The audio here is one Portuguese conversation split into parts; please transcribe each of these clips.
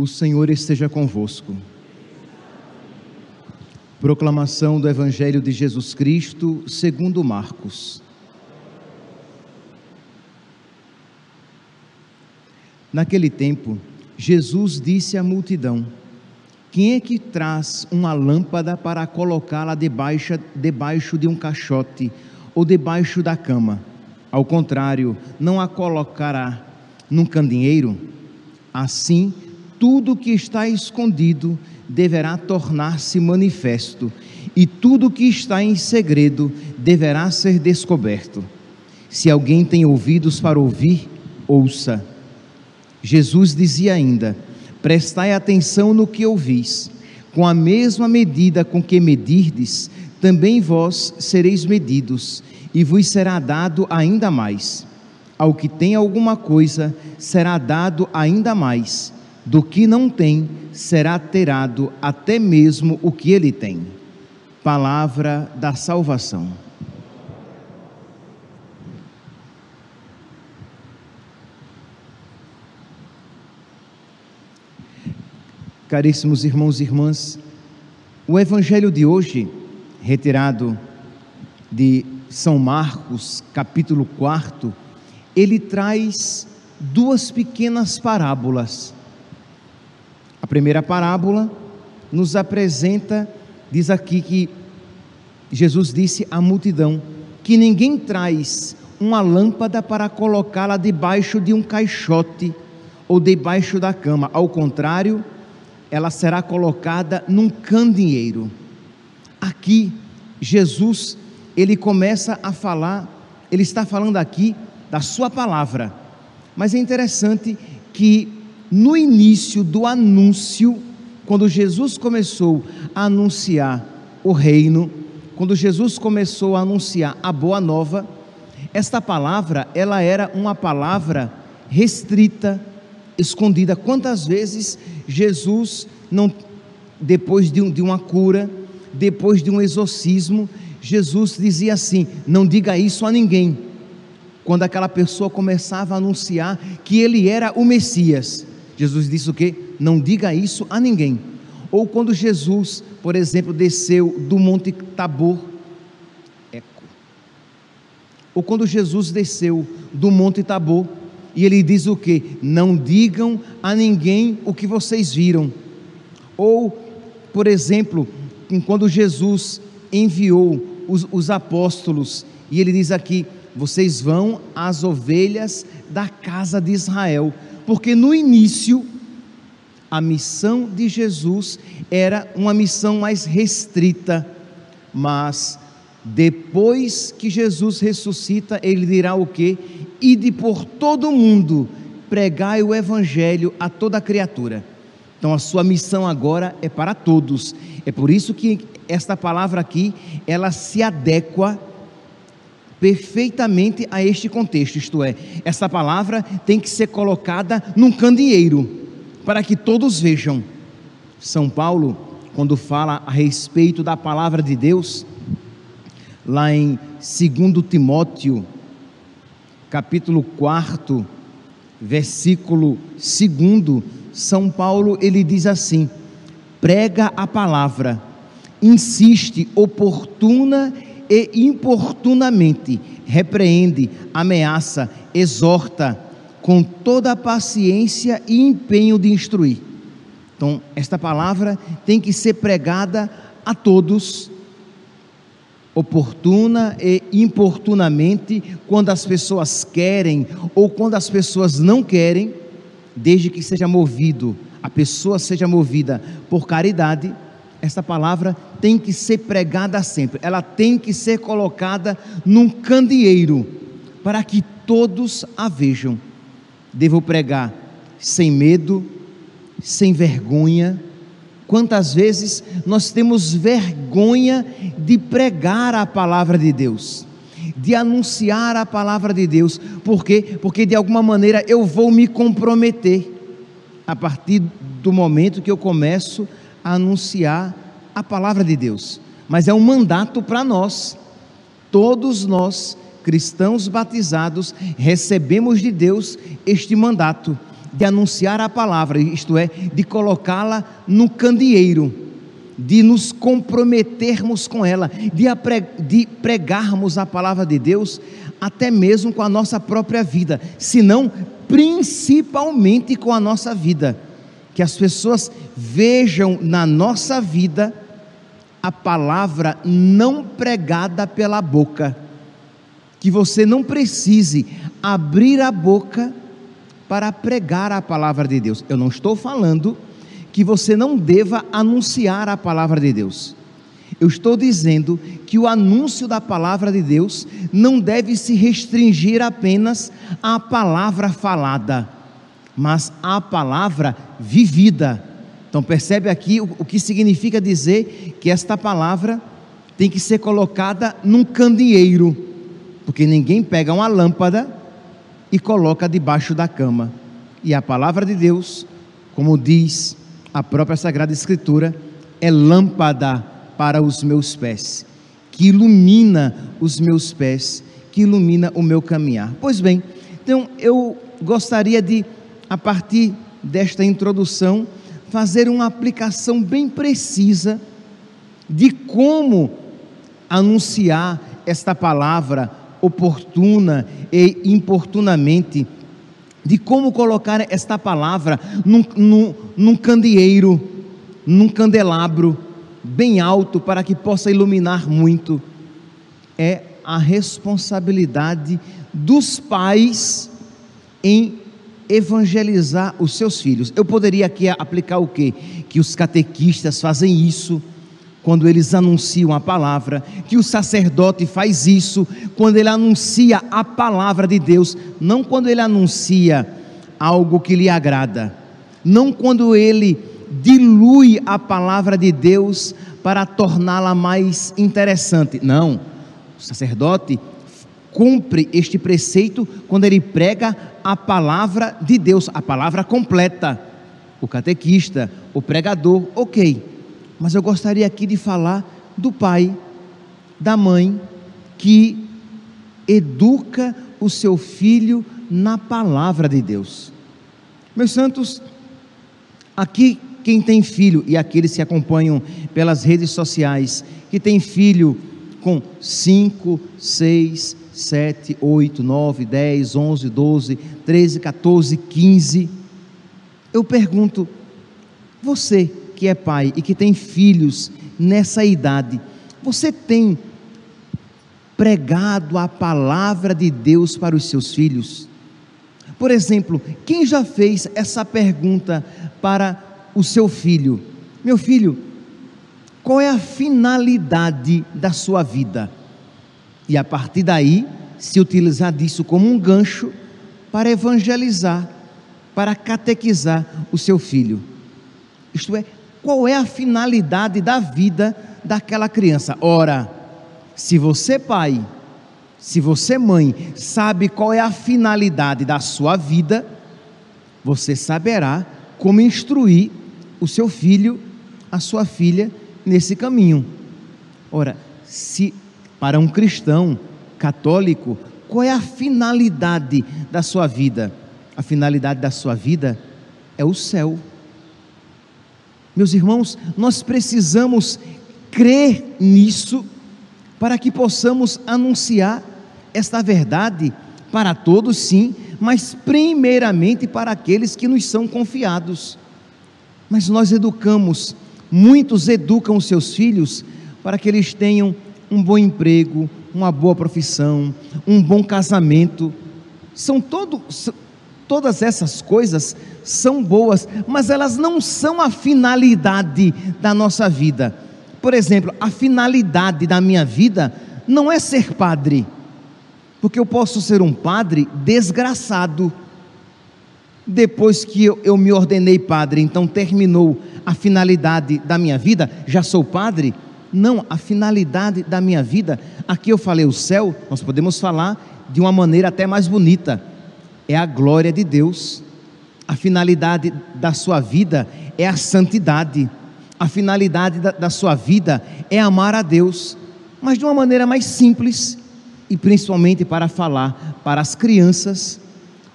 O Senhor esteja convosco. Proclamação do Evangelho de Jesus Cristo, segundo Marcos. Naquele tempo, Jesus disse à multidão: Quem é que traz uma lâmpada para colocá-la debaixo, debaixo de um caixote ou debaixo da cama? Ao contrário, não a colocará num candeeiro? Assim, tudo que está escondido deverá tornar-se manifesto, e tudo que está em segredo deverá ser descoberto. Se alguém tem ouvidos para ouvir, ouça. Jesus dizia ainda: Prestai atenção no que ouvis. Com a mesma medida com que medirdes, também vós sereis medidos, e vos será dado ainda mais. Ao que tem alguma coisa, será dado ainda mais do que não tem, será terado até mesmo o que ele tem. Palavra da salvação. Caríssimos irmãos e irmãs, o evangelho de hoje, retirado de São Marcos, capítulo 4, ele traz duas pequenas parábolas primeira parábola nos apresenta, diz aqui que Jesus disse à multidão que ninguém traz uma lâmpada para colocá-la debaixo de um caixote ou debaixo da cama. Ao contrário, ela será colocada num candeeiro. Aqui, Jesus, ele começa a falar, ele está falando aqui da sua palavra. Mas é interessante que no início do anúncio, quando Jesus começou a anunciar o reino, quando Jesus começou a anunciar a boa nova, esta palavra, ela era uma palavra restrita, escondida. Quantas vezes Jesus não depois de, um, de uma cura, depois de um exorcismo, Jesus dizia assim: "Não diga isso a ninguém". Quando aquela pessoa começava a anunciar que ele era o Messias, Jesus disse o que? Não diga isso a ninguém. Ou quando Jesus, por exemplo, desceu do Monte Tabor, eco. Ou quando Jesus desceu do Monte Tabor, e ele diz o que? Não digam a ninguém o que vocês viram. Ou, por exemplo, quando Jesus enviou os, os apóstolos, e ele diz aqui: vocês vão às ovelhas da casa de Israel porque no início a missão de Jesus era uma missão mais restrita, mas depois que Jesus ressuscita, ele dirá o que? Ide por todo o mundo, pregai o evangelho a toda criatura. Então a sua missão agora é para todos. É por isso que esta palavra aqui, ela se adequa perfeitamente a este contexto, isto é, essa palavra tem que ser colocada num candeeiro, para que todos vejam. São Paulo, quando fala a respeito da palavra de Deus, lá em 2 Timóteo, capítulo 4, versículo 2, São Paulo ele diz assim: prega a palavra, insiste oportuna e e importunamente repreende, ameaça, exorta com toda a paciência e empenho de instruir. Então, esta palavra tem que ser pregada a todos, oportuna e importunamente, quando as pessoas querem ou quando as pessoas não querem, desde que seja movido, a pessoa seja movida por caridade essa palavra tem que ser pregada sempre, ela tem que ser colocada num candeeiro, para que todos a vejam. Devo pregar sem medo, sem vergonha. Quantas vezes nós temos vergonha de pregar a palavra de Deus, de anunciar a palavra de Deus, por quê? Porque de alguma maneira eu vou me comprometer a partir do momento que eu começo a a anunciar a palavra de Deus, mas é um mandato para nós. Todos nós, cristãos batizados, recebemos de Deus este mandato de anunciar a palavra, isto é, de colocá-la no candeeiro, de nos comprometermos com ela, de pregarmos a palavra de Deus, até mesmo com a nossa própria vida, se não principalmente com a nossa vida. Que as pessoas vejam na nossa vida a palavra não pregada pela boca. Que você não precise abrir a boca para pregar a palavra de Deus. Eu não estou falando que você não deva anunciar a palavra de Deus. Eu estou dizendo que o anúncio da palavra de Deus não deve se restringir apenas à palavra falada, mas à palavra vivida. Então, percebe aqui o, o que significa dizer que esta palavra tem que ser colocada num candeeiro, porque ninguém pega uma lâmpada e coloca debaixo da cama. E a palavra de Deus, como diz a própria Sagrada Escritura, é lâmpada para os meus pés, que ilumina os meus pés, que ilumina o meu caminhar. Pois bem, então eu gostaria de, a partir desta introdução, fazer uma aplicação bem precisa de como anunciar esta palavra oportuna e importunamente, de como colocar esta palavra num, num, num candeeiro, num candelabro, bem alto para que possa iluminar muito, é a responsabilidade dos pais em evangelizar os seus filhos. Eu poderia aqui aplicar o quê? Que os catequistas fazem isso quando eles anunciam a palavra, que o sacerdote faz isso quando ele anuncia a palavra de Deus, não quando ele anuncia algo que lhe agrada, não quando ele dilui a palavra de Deus para torná-la mais interessante. Não. O sacerdote cumpre este preceito quando ele prega a palavra de Deus, a palavra completa. O catequista, o pregador, ok. Mas eu gostaria aqui de falar do pai, da mãe, que educa o seu filho na palavra de Deus. Meus santos, aqui quem tem filho e aqueles que acompanham pelas redes sociais, que tem filho com 5, 6, 7, 8, 9, 10, 11, 12, 13, 14, 15. Eu pergunto, você que é pai e que tem filhos nessa idade, você tem pregado a palavra de Deus para os seus filhos? Por exemplo, quem já fez essa pergunta para o seu filho: Meu filho, qual é a finalidade da sua vida? E a partir daí, se utilizar disso como um gancho para evangelizar, para catequizar o seu filho. Isto é, qual é a finalidade da vida daquela criança? Ora, se você, pai, se você, mãe, sabe qual é a finalidade da sua vida, você saberá como instruir o seu filho, a sua filha nesse caminho. Ora, se para um cristão católico, qual é a finalidade da sua vida? A finalidade da sua vida é o céu. Meus irmãos, nós precisamos crer nisso para que possamos anunciar esta verdade para todos, sim, mas primeiramente para aqueles que nos são confiados. Mas nós educamos, muitos educam seus filhos para que eles tenham um bom emprego, uma boa profissão, um bom casamento. São todo, todas essas coisas são boas, mas elas não são a finalidade da nossa vida. Por exemplo, a finalidade da minha vida não é ser padre, porque eu posso ser um padre desgraçado depois que eu, eu me ordenei padre, então terminou a finalidade da minha vida, já sou padre? Não, a finalidade da minha vida, aqui eu falei o céu, nós podemos falar de uma maneira até mais bonita, é a glória de Deus. A finalidade da sua vida é a santidade. A finalidade da, da sua vida é amar a Deus, mas de uma maneira mais simples e principalmente para falar para as crianças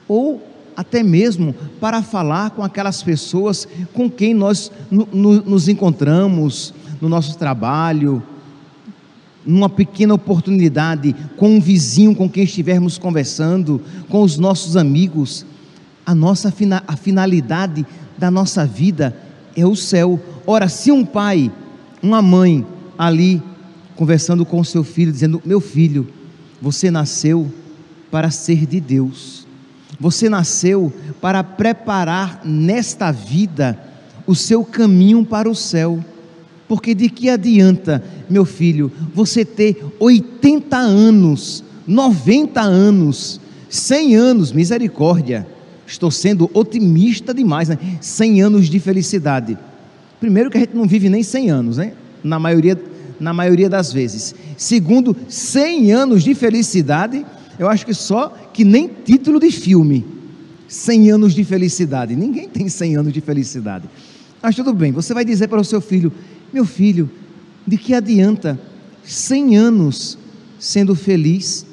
ou até mesmo para falar com aquelas pessoas com quem nós no, no, nos encontramos no nosso trabalho, numa pequena oportunidade, com um vizinho com quem estivermos conversando, com os nossos amigos. A nossa a finalidade da nossa vida é o céu. Ora, se um pai, uma mãe ali conversando com seu filho, dizendo: Meu filho, você nasceu para ser de Deus, você nasceu para preparar nesta vida o seu caminho para o céu. Porque de que adianta, meu filho, você ter 80 anos, 90 anos, 100 anos, misericórdia. Estou sendo otimista demais, né? 100 anos de felicidade. Primeiro que a gente não vive nem 100 anos, né? Na maioria, na maioria das vezes. Segundo, 100 anos de felicidade, eu acho que só que nem título de filme. 100 anos de felicidade. Ninguém tem 100 anos de felicidade. Mas tudo bem, você vai dizer para o seu filho: meu filho, de que adianta 100 anos sendo feliz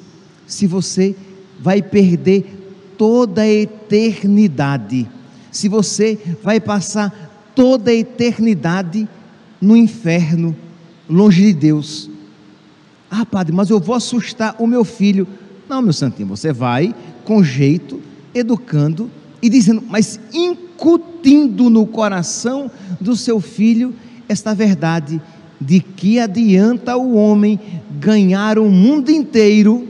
se você vai perder toda a eternidade? Se você vai passar toda a eternidade no inferno, longe de Deus. Ah, padre, mas eu vou assustar o meu filho. Não, meu santinho, você vai com jeito, educando e dizendo, mas incutindo no coração do seu filho esta verdade de que adianta o homem ganhar o mundo inteiro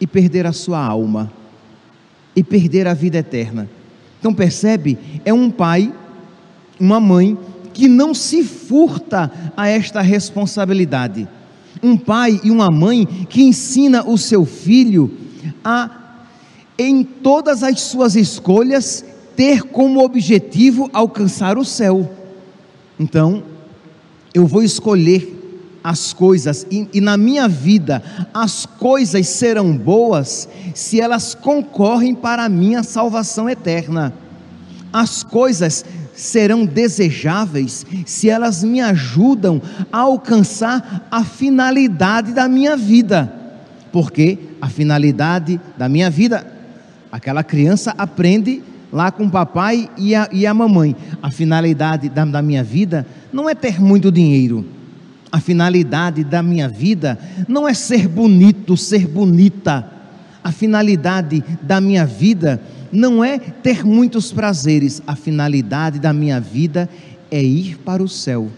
e perder a sua alma e perder a vida eterna. Então percebe? É um pai, uma mãe que não se furta a esta responsabilidade. Um pai e uma mãe que ensina o seu filho a em todas as suas escolhas ter como objetivo alcançar o céu. Então, eu vou escolher as coisas, e, e, na minha vida, as coisas serão boas se elas concorrem para a minha salvação eterna. As coisas serão desejáveis se elas me ajudam a alcançar a finalidade da minha vida. Porque a finalidade da minha vida, aquela criança aprende lá com o papai e a, e a mamãe. A finalidade da, da minha vida não é ter muito dinheiro. A finalidade da minha vida não é ser bonito, ser bonita. A finalidade da minha vida não é ter muitos prazeres. A finalidade da minha vida é ir para o céu.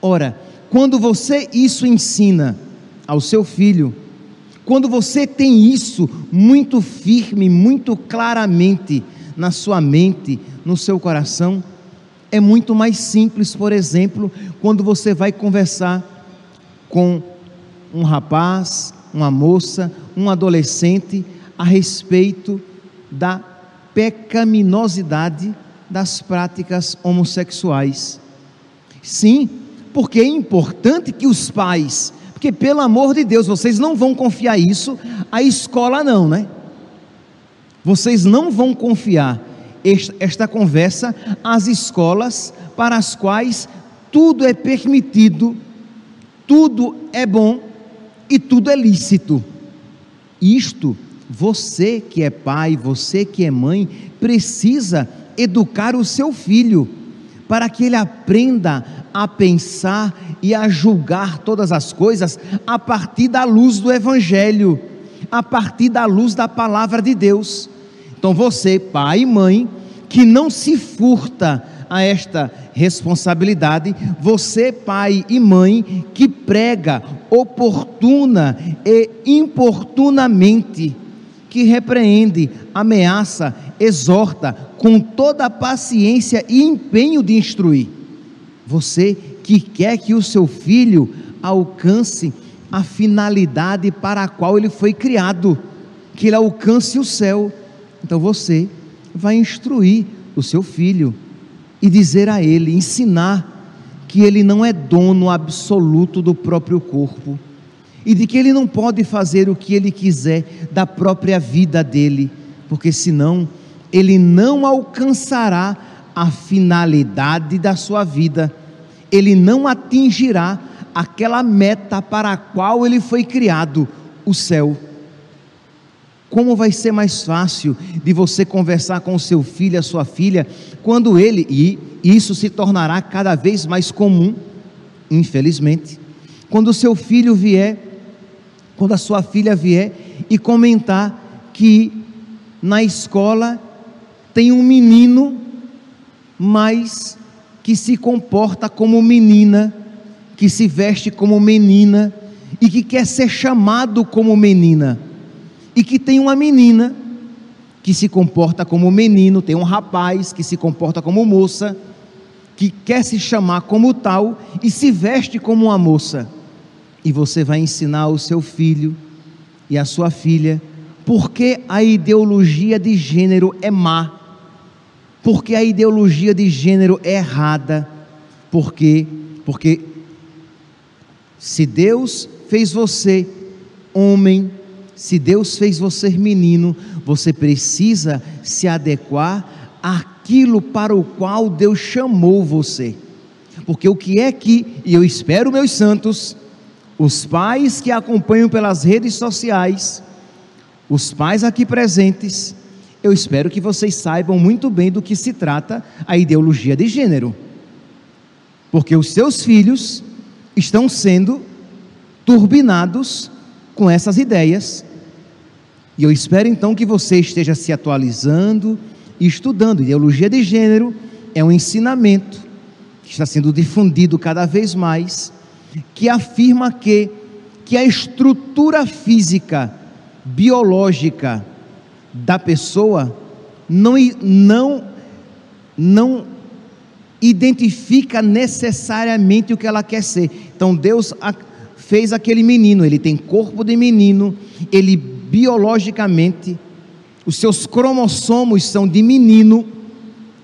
Ora, quando você isso ensina ao seu filho, quando você tem isso muito firme, muito claramente na sua mente, no seu coração. É muito mais simples, por exemplo, quando você vai conversar com um rapaz, uma moça, um adolescente a respeito da pecaminosidade das práticas homossexuais. Sim, porque é importante que os pais, porque pelo amor de Deus, vocês não vão confiar isso à escola não, né? Vocês não vão confiar esta, conversa às escolas para as quais tudo é permitido, tudo é bom e tudo é lícito. Isto, você que é pai, você que é mãe, precisa educar o seu filho para que ele aprenda a pensar e a julgar todas as coisas a partir da luz do Evangelho, a partir da luz da palavra de Deus. Então você, pai e mãe, que não se furta a esta responsabilidade, você, pai e mãe, que prega oportuna e importunamente, que repreende, ameaça, exorta com toda a paciência e empenho de instruir. Você que quer que o seu filho alcance a finalidade para a qual ele foi criado, que ele alcance o céu então você vai instruir o seu filho e dizer a ele, ensinar que ele não é dono absoluto do próprio corpo e de que ele não pode fazer o que ele quiser da própria vida dele, porque senão ele não alcançará a finalidade da sua vida, ele não atingirá aquela meta para a qual ele foi criado, o céu. Como vai ser mais fácil de você conversar com o seu filho, a sua filha, quando ele, e isso se tornará cada vez mais comum, infelizmente, quando o seu filho vier, quando a sua filha vier e comentar que na escola tem um menino, mas que se comporta como menina, que se veste como menina e que quer ser chamado como menina, e que tem uma menina que se comporta como menino, tem um rapaz que se comporta como moça, que quer se chamar como tal e se veste como uma moça. E você vai ensinar o seu filho e a sua filha porque a ideologia de gênero é má, porque a ideologia de gênero é errada, porque porque se Deus fez você homem, se Deus fez você menino, você precisa se adequar àquilo para o qual Deus chamou você. Porque o que é que, e eu espero, meus santos, os pais que acompanham pelas redes sociais, os pais aqui presentes, eu espero que vocês saibam muito bem do que se trata a ideologia de gênero. Porque os seus filhos estão sendo turbinados com essas ideias. E eu espero então que você esteja se atualizando e estudando. Ideologia de gênero é um ensinamento que está sendo difundido cada vez mais, que afirma que, que a estrutura física, biológica da pessoa não, não, não identifica necessariamente o que ela quer ser. Então Deus fez aquele menino, ele tem corpo de menino, ele biologicamente, os seus cromossomos são de menino,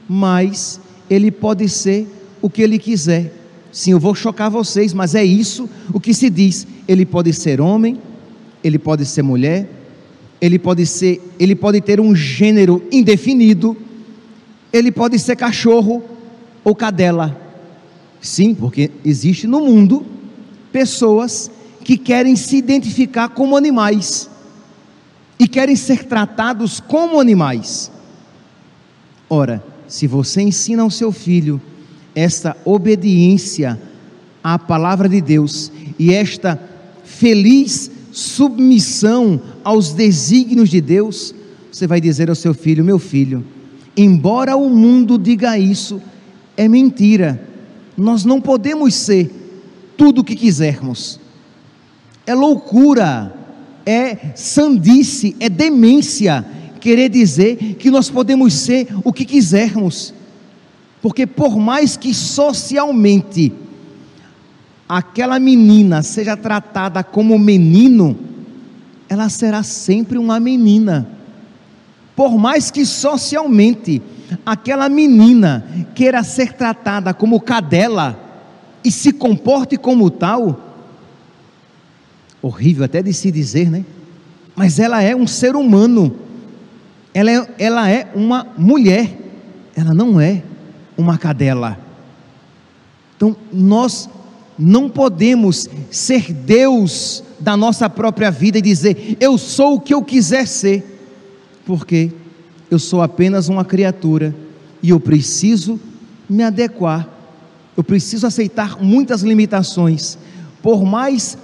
mas ele pode ser o que ele quiser. Sim, eu vou chocar vocês, mas é isso o que se diz. Ele pode ser homem, ele pode ser mulher, ele pode ser, ele pode ter um gênero indefinido, ele pode ser cachorro ou cadela. Sim, porque existe no mundo pessoas que querem se identificar como animais e querem ser tratados como animais. Ora, se você ensina ao seu filho esta obediência à palavra de Deus e esta feliz submissão aos desígnios de Deus, você vai dizer ao seu filho: Meu filho, embora o mundo diga isso, é mentira, nós não podemos ser tudo o que quisermos. É loucura, é sandice, é demência querer dizer que nós podemos ser o que quisermos. Porque por mais que socialmente aquela menina seja tratada como menino, ela será sempre uma menina. Por mais que socialmente aquela menina queira ser tratada como cadela, e se comporte como tal, horrível até de se dizer, né? Mas ela é um ser humano, ela é, ela é uma mulher, ela não é uma cadela. Então, nós não podemos ser Deus da nossa própria vida e dizer, eu sou o que eu quiser ser, porque eu sou apenas uma criatura e eu preciso me adequar eu preciso aceitar muitas limitações, por mais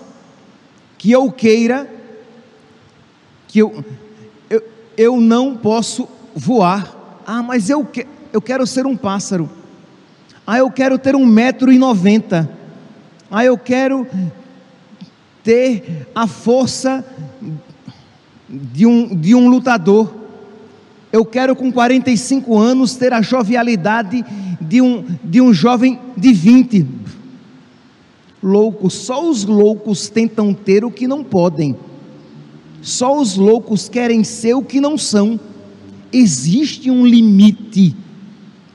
que eu queira, que eu, eu, eu não posso voar. Ah, mas eu, que, eu quero ser um pássaro. Ah, eu quero ter um metro e noventa. Ah, eu quero ter a força de um, de um lutador. Eu quero com 45 anos ter a jovialidade de um, de um jovem de 20. Louco, só os loucos tentam ter o que não podem. Só os loucos querem ser o que não são. Existe um limite.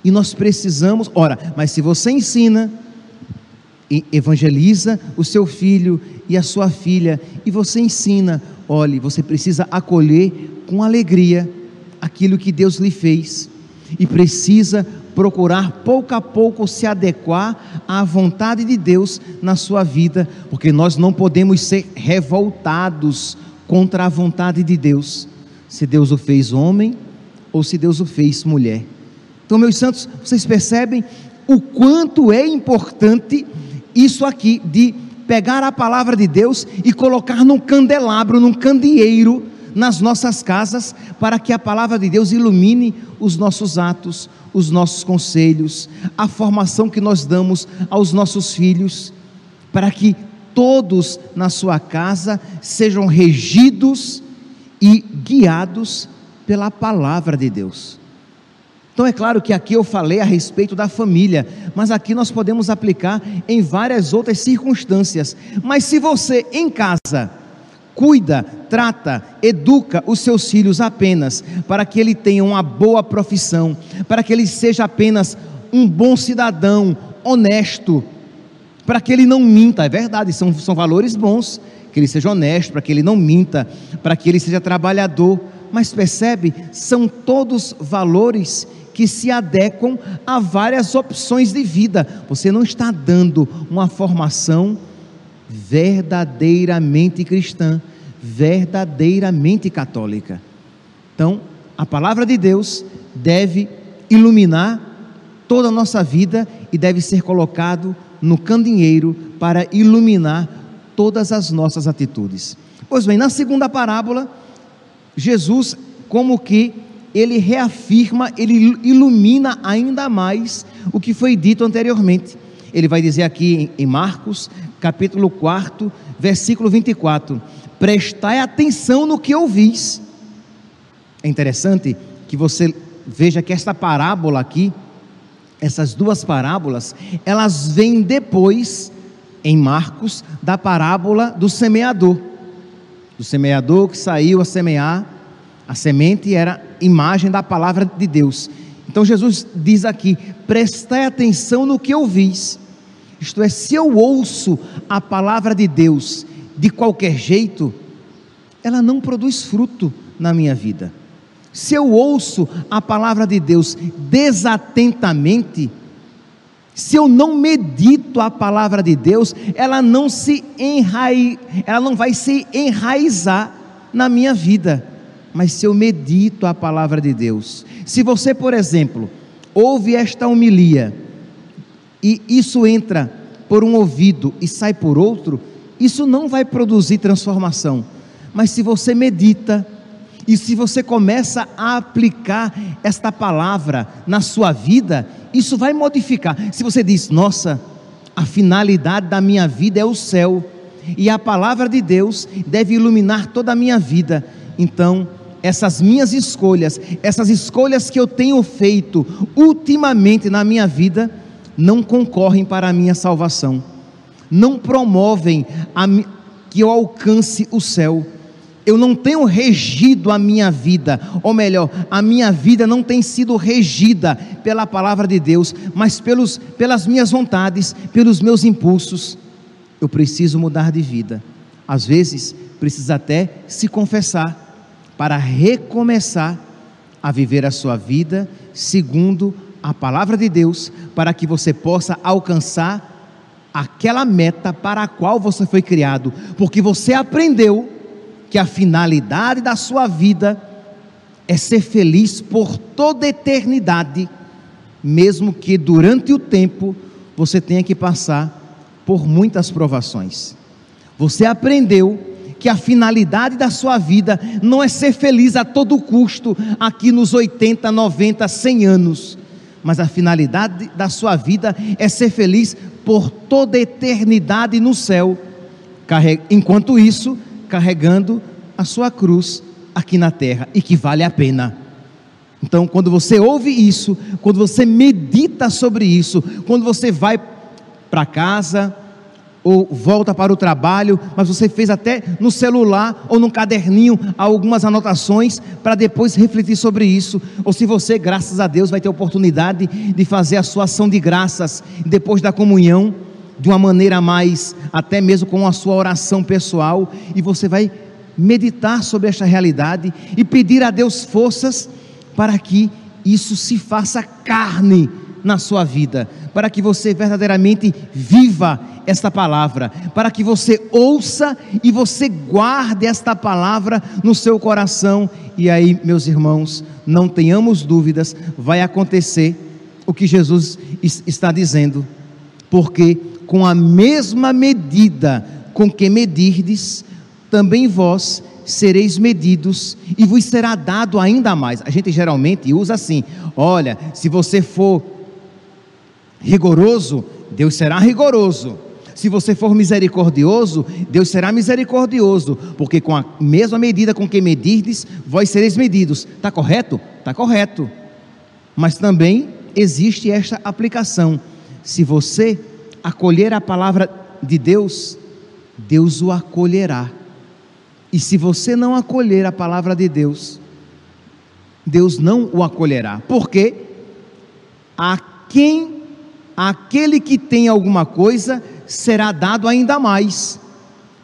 E nós precisamos, ora, mas se você ensina, evangeliza o seu filho e a sua filha, e você ensina, olhe, você precisa acolher com alegria aquilo que Deus lhe fez, e precisa procurar pouco a pouco se adequar à vontade de Deus na sua vida, porque nós não podemos ser revoltados contra a vontade de Deus. se Deus o fez homem ou se Deus o fez mulher. Então, meus santos, vocês percebem o quanto é importante isso aqui de pegar a palavra de Deus e colocar num candelabro, num candeeiro nas nossas casas, para que a palavra de Deus ilumine os nossos atos, os nossos conselhos, a formação que nós damos aos nossos filhos, para que todos na sua casa sejam regidos e guiados pela palavra de Deus. Então é claro que aqui eu falei a respeito da família, mas aqui nós podemos aplicar em várias outras circunstâncias. Mas se você em casa cuida, trata, educa os seus filhos apenas para que ele tenha uma boa profissão, para que ele seja apenas um bom cidadão, honesto, para que ele não minta, é verdade, são, são valores bons, que ele seja honesto, para que ele não minta, para que ele seja trabalhador, mas percebe, são todos valores que se adequam a várias opções de vida. Você não está dando uma formação verdadeiramente cristã, verdadeiramente católica. Então, a palavra de Deus deve iluminar toda a nossa vida e deve ser colocado no candeeiro para iluminar todas as nossas atitudes. Pois bem, na segunda parábola, Jesus como que ele reafirma, ele ilumina ainda mais o que foi dito anteriormente. Ele vai dizer aqui em Marcos, capítulo 4, versículo 24: Prestai atenção no que ouvis. É interessante que você veja que esta parábola aqui, essas duas parábolas, elas vêm depois, em Marcos, da parábola do semeador. Do semeador que saiu a semear a semente era imagem da palavra de Deus. Então Jesus diz aqui: prestai atenção no que ouvis. Isto é, se eu ouço a palavra de Deus de qualquer jeito, ela não produz fruto na minha vida. Se eu ouço a palavra de Deus desatentamente, se eu não medito a palavra de Deus, ela não se enrai, ela não vai se enraizar na minha vida mas se eu medito a palavra de Deus. Se você, por exemplo, ouve esta homilia e isso entra por um ouvido e sai por outro, isso não vai produzir transformação. Mas se você medita e se você começa a aplicar esta palavra na sua vida, isso vai modificar. Se você diz, nossa, a finalidade da minha vida é o céu, e a palavra de Deus deve iluminar toda a minha vida, então essas minhas escolhas, essas escolhas que eu tenho feito ultimamente na minha vida, não concorrem para a minha salvação, não promovem a, que eu alcance o céu. Eu não tenho regido a minha vida, ou melhor, a minha vida não tem sido regida pela palavra de Deus, mas pelos, pelas minhas vontades, pelos meus impulsos. Eu preciso mudar de vida. Às vezes, precisa até se confessar para recomeçar a viver a sua vida segundo a palavra de Deus, para que você possa alcançar aquela meta para a qual você foi criado, porque você aprendeu que a finalidade da sua vida é ser feliz por toda eternidade, mesmo que durante o tempo você tenha que passar por muitas provações. Você aprendeu que a finalidade da sua vida não é ser feliz a todo custo aqui nos 80, 90, 100 anos, mas a finalidade da sua vida é ser feliz por toda a eternidade no céu, enquanto isso, carregando a sua cruz aqui na terra e que vale a pena. Então, quando você ouve isso, quando você medita sobre isso, quando você vai para casa, ou volta para o trabalho, mas você fez até no celular ou num caderninho algumas anotações para depois refletir sobre isso. Ou se você, graças a Deus, vai ter oportunidade de fazer a sua ação de graças depois da comunhão, de uma maneira mais, até mesmo com a sua oração pessoal, e você vai meditar sobre esta realidade e pedir a Deus forças para que isso se faça carne na sua vida, para que você verdadeiramente viva esta palavra, para que você ouça e você guarde esta palavra no seu coração. E aí, meus irmãos, não tenhamos dúvidas, vai acontecer o que Jesus está dizendo, porque com a mesma medida com que medirdes, também vós sereis medidos e vos será dado ainda mais. A gente geralmente usa assim: olha, se você for rigoroso, Deus será rigoroso. Se você for misericordioso, Deus será misericordioso, porque com a mesma medida com que medirdes, vós sereis medidos. Está correto? Está correto. Mas também existe esta aplicação. Se você acolher a palavra de Deus, Deus o acolherá. E se você não acolher a palavra de Deus, Deus não o acolherá. Porque a quem aquele que tem alguma coisa será dado ainda mais,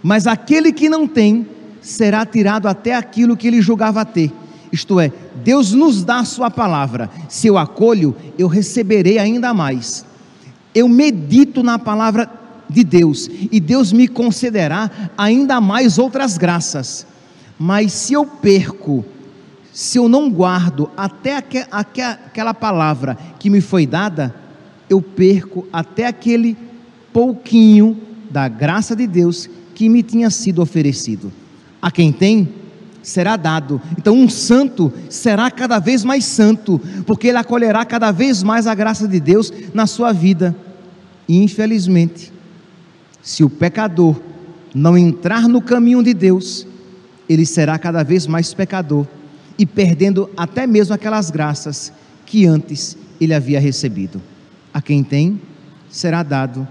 mas aquele que não tem será tirado até aquilo que ele julgava ter. Isto é, Deus nos dá a sua palavra. Se eu acolho, eu receberei ainda mais. Eu medito na palavra de Deus e Deus me concederá ainda mais outras graças. Mas se eu perco, se eu não guardo até aquela palavra que me foi dada, eu perco até aquele pouquinho da graça de Deus que me tinha sido oferecido. A quem tem, será dado. Então, um santo será cada vez mais santo, porque ele acolherá cada vez mais a graça de Deus na sua vida. E, infelizmente, se o pecador não entrar no caminho de Deus, ele será cada vez mais pecador e perdendo até mesmo aquelas graças que antes ele havia recebido. A quem tem, será dado,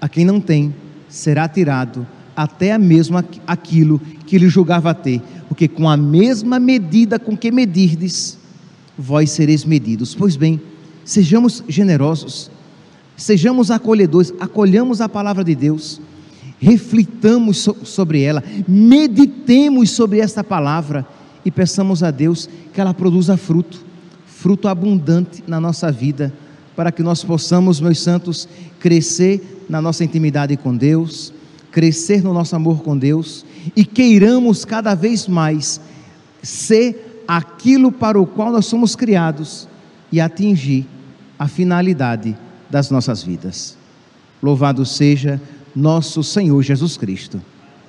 a quem não tem, será tirado, até mesmo aquilo que ele julgava ter, porque com a mesma medida com que medirdes, vós sereis medidos. Pois bem, sejamos generosos sejamos acolhedores, acolhamos a palavra de Deus, reflitamos so sobre ela, meditemos sobre esta palavra e peçamos a Deus que ela produza fruto, fruto abundante na nossa vida, para que nós possamos, meus santos, crescer na nossa intimidade com Deus, crescer no nosso amor com Deus e queiramos cada vez mais ser aquilo para o qual nós somos criados e atingir a finalidade das nossas vidas. Louvado seja nosso Senhor Jesus Cristo,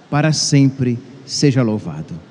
para sempre seja louvado.